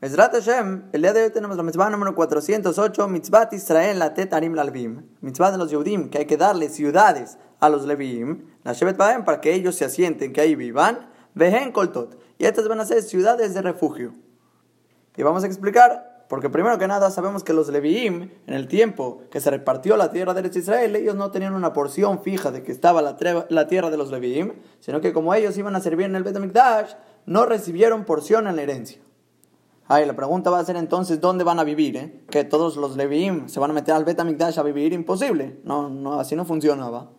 Mesrat Hashem, el día de hoy tenemos la mitzvah número 408, mitzvah Israel la tetarim lalvim, mitzvah de los Yehudim, que hay que darle ciudades a los Levim, la Shevet Baem, para que ellos se asienten, que ahí vivan, vehen koltot, y estas van a ser ciudades de refugio. Y vamos a explicar, porque primero que nada sabemos que los Leviim, en el tiempo que se repartió la tierra de Israel, ellos no tenían una porción fija de que estaba la, tierra de los Leviim, sino que como ellos iban a servir en el Bet no recibieron porción en la herencia. Ay, la pregunta va a ser entonces, ¿dónde van a vivir? Eh? Que todos los Leviim se van a meter al Bet a vivir, imposible. No, no, así no funcionaba.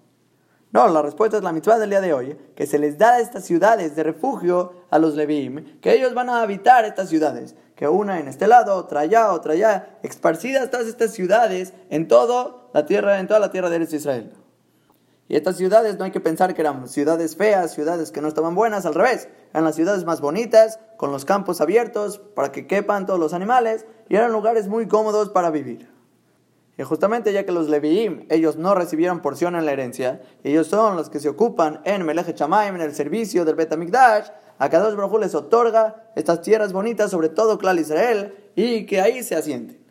No, la respuesta es la mitzvah del día de hoy, que se les da estas ciudades de refugio a los Leviim, que ellos van a habitar estas ciudades, que una en este lado, otra allá, otra allá, esparcidas todas estas ciudades en toda la tierra, en toda la tierra de Israel. Y estas ciudades no hay que pensar que eran ciudades feas, ciudades que no estaban buenas, al revés. Eran las ciudades más bonitas, con los campos abiertos para que quepan todos los animales y eran lugares muy cómodos para vivir. Y justamente ya que los Leviim, ellos no recibieron porción en la herencia, ellos son los que se ocupan en Melech Chamaim, en el servicio del Bet HaMikdash, a Kadosh Baruj les otorga estas tierras bonitas, sobre todo Clal Israel, y que ahí se asienten.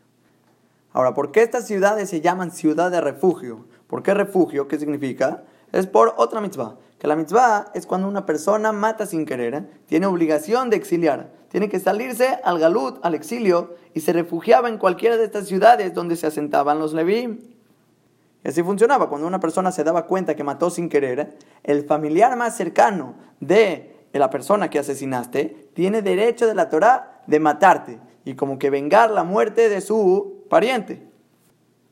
Ahora, ¿por qué estas ciudades se llaman ciudad de refugio? ¿Por qué refugio? ¿Qué significa? Es por otra mitzvah. Que la mitzvah es cuando una persona mata sin querer, ¿eh? tiene obligación de exiliar, tiene que salirse al galut, al exilio, y se refugiaba en cualquiera de estas ciudades donde se asentaban los leví. Y así funcionaba. Cuando una persona se daba cuenta que mató sin querer, el familiar más cercano de la persona que asesinaste tiene derecho de la Torah de matarte y como que vengar la muerte de su pariente.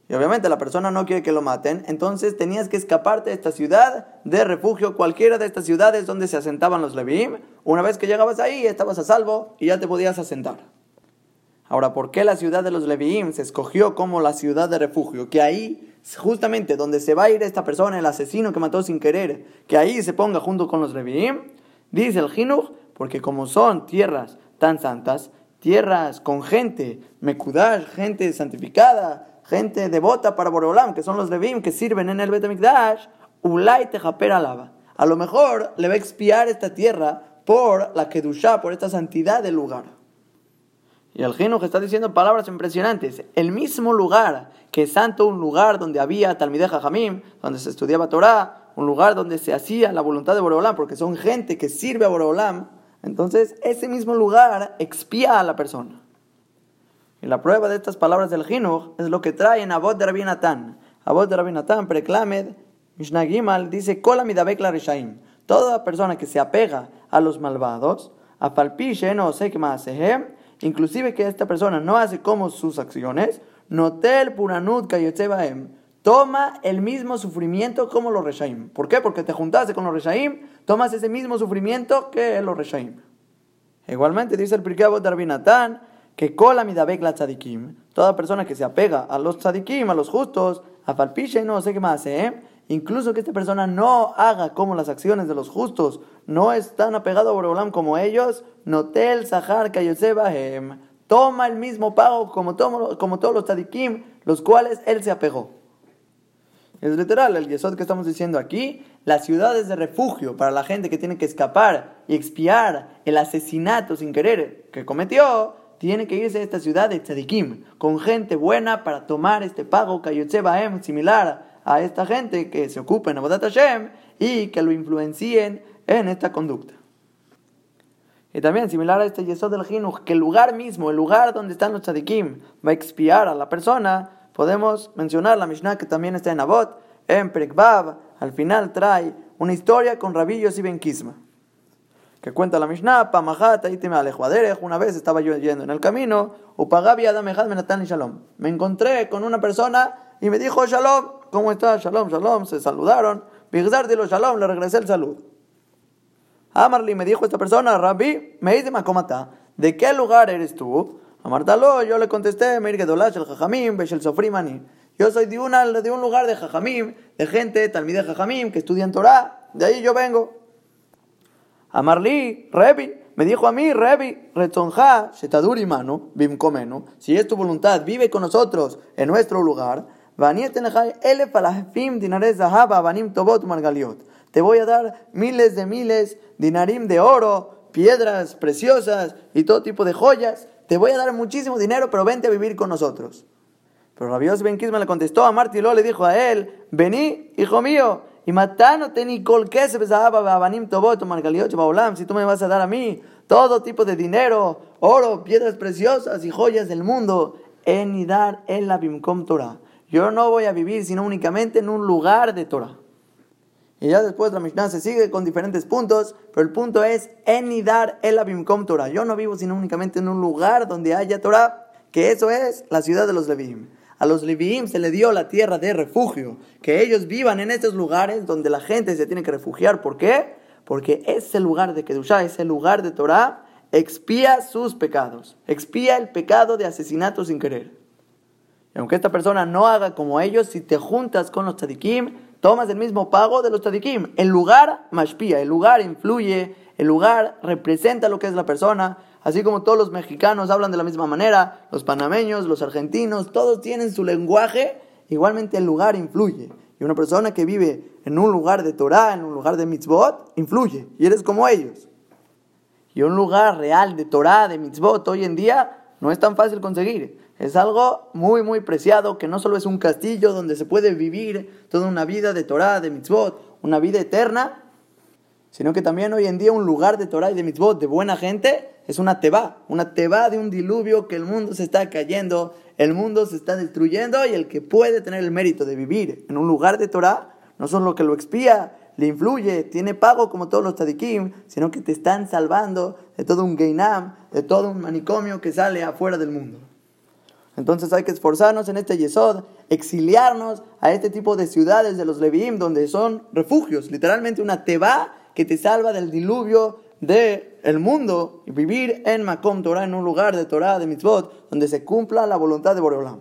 Y obviamente la persona no quiere que lo maten, entonces tenías que escaparte de esta ciudad de refugio, cualquiera de estas ciudades donde se asentaban los Leviim. Una vez que llegabas ahí, estabas a salvo y ya te podías asentar. Ahora, ¿por qué la ciudad de los Leviim se escogió como la ciudad de refugio? Que ahí, justamente donde se va a ir esta persona, el asesino que mató sin querer, que ahí se ponga junto con los Leviim, dice el Jinuch, porque como son tierras tan santas, tierras con gente, Mekudash, gente santificada, gente devota para Boreolam, que son los Levim que sirven en el Betamikdash, Ulay Tejaper alaba. A lo mejor le va a expiar esta tierra por la Kedushá, por esta santidad del lugar. Y el que está diciendo palabras impresionantes. El mismo lugar que es santo, un lugar donde había Talmideja Jamim, donde se estudiaba Torah, un lugar donde se hacía la voluntad de Boreolam, porque son gente que sirve a Boreolam, entonces ese mismo lugar expía a la persona. Y la prueba de estas palabras del Jinuch es lo que trae en Abod de Rabbi Natán. Abod de Rabbi Natán, Mishnah Gimal, dice, Kola midabek rishaim. Toda persona que se apega a los malvados, a falpishe no sé qué más inclusive que esta persona no hace como sus acciones, notel puranut kayotzebaem, toma el mismo sufrimiento como los reshaim. ¿Por qué? Porque te juntaste con los reshaim, tomas ese mismo sufrimiento que los reshaim. Igualmente dice el Pirkei de Rabbi Natán, que cola la tzadikim, toda persona que se apega a los tzadikim, a los justos, a falpiche, no sé qué más, ¿eh? incluso que esta persona no haga como las acciones de los justos, no es tan apegado a Borolam como ellos, notel sahar kayosebahem, toma el mismo pago como, como todos los tzadikim, los cuales él se apegó. Es literal, el yesod que estamos diciendo aquí, las ciudades de refugio para la gente que tiene que escapar y expiar el asesinato sin querer que cometió, tiene que irse a esta ciudad de Tzadikim, con gente buena para tomar este pago Kayotze similar a esta gente que se ocupa en Abodat Hashem y que lo influencien en esta conducta. Y también, similar a este Yesod del Jinuj, que el lugar mismo, el lugar donde están los tzadikim, va a expiar a la persona, podemos mencionar la Mishnah que también está en Abot, en Prekbab, al final trae una historia con Rabbi Yossi Ben que cuenta la Mishnah, una vez estaba yo yendo en el camino, Shalom. Me encontré con una persona y me dijo Shalom, ¿cómo estás? Shalom, Shalom, se saludaron. dilo Shalom, le regresé el salud. Amarli me dijo esta persona, Rabbi, me dice Makomata, ¿de qué lugar eres tú? Amartalo, yo le contesté, el Jajamim, Beshel Sofrimani. Yo soy de, una, de un lugar de Jajamim, de gente, Talmide Jajamim, que estudian Torah, de ahí yo vengo. Amarli, Rebi, me dijo a mí, Rebi, Retzonja, Shetaduri mano, Bimkomenu, si es tu voluntad, vive con nosotros en nuestro lugar. Te voy a dar miles de miles dinarim de oro, piedras preciosas y todo tipo de joyas te voy a dar muchísimo dinero, pero vente a vivir con nosotros. Pero Rabbi Ben Kisma le contestó a Marti lo le dijo a él, vení, hijo mío, y matano teni kol banim tobot si tú me vas a dar a mí todo tipo de dinero, oro, piedras preciosas y joyas del mundo, en dar el abimkom Torah. Yo no voy a vivir sino únicamente en un lugar de Torah. Y ya después la Mishnah se sigue con diferentes puntos, pero el punto es en dar el abimkom Torah. Yo no vivo sino únicamente en un lugar donde haya Torah, que eso es la ciudad de los Levim. A los Leviim se le dio la tierra de refugio, que ellos vivan en estos lugares donde la gente se tiene que refugiar. ¿Por qué? Porque ese lugar de Kedushá, ese lugar de Torah, expía sus pecados, expía el pecado de asesinato sin querer. Y aunque esta persona no haga como ellos, si te juntas con los tzadikim, tomas el mismo pago de los tzadikim. El lugar mashpía, el lugar influye, el lugar representa lo que es la persona. Así como todos los mexicanos hablan de la misma manera, los panameños, los argentinos, todos tienen su lenguaje, igualmente el lugar influye. Y una persona que vive en un lugar de Torah, en un lugar de mitzvot, influye. Y eres como ellos. Y un lugar real de Torah, de mitzvot, hoy en día no es tan fácil conseguir. Es algo muy, muy preciado, que no solo es un castillo donde se puede vivir toda una vida de Torah, de mitzvot, una vida eterna, sino que también hoy en día un lugar de Torah y de mitzvot, de buena gente, es una teba, una teba de un diluvio que el mundo se está cayendo, el mundo se está destruyendo y el que puede tener el mérito de vivir en un lugar de Torah, no solo que lo expía, le influye, tiene pago como todos los tadikim, sino que te están salvando de todo un geinam, de todo un manicomio que sale afuera del mundo. Entonces hay que esforzarnos en este Yesod, exiliarnos a este tipo de ciudades de los Leviim, donde son refugios, literalmente una teba que te salva del diluvio del el mundo y vivir en Makom Torah, en un lugar de Torah, de mitzvot, donde se cumpla la voluntad de Boreolam.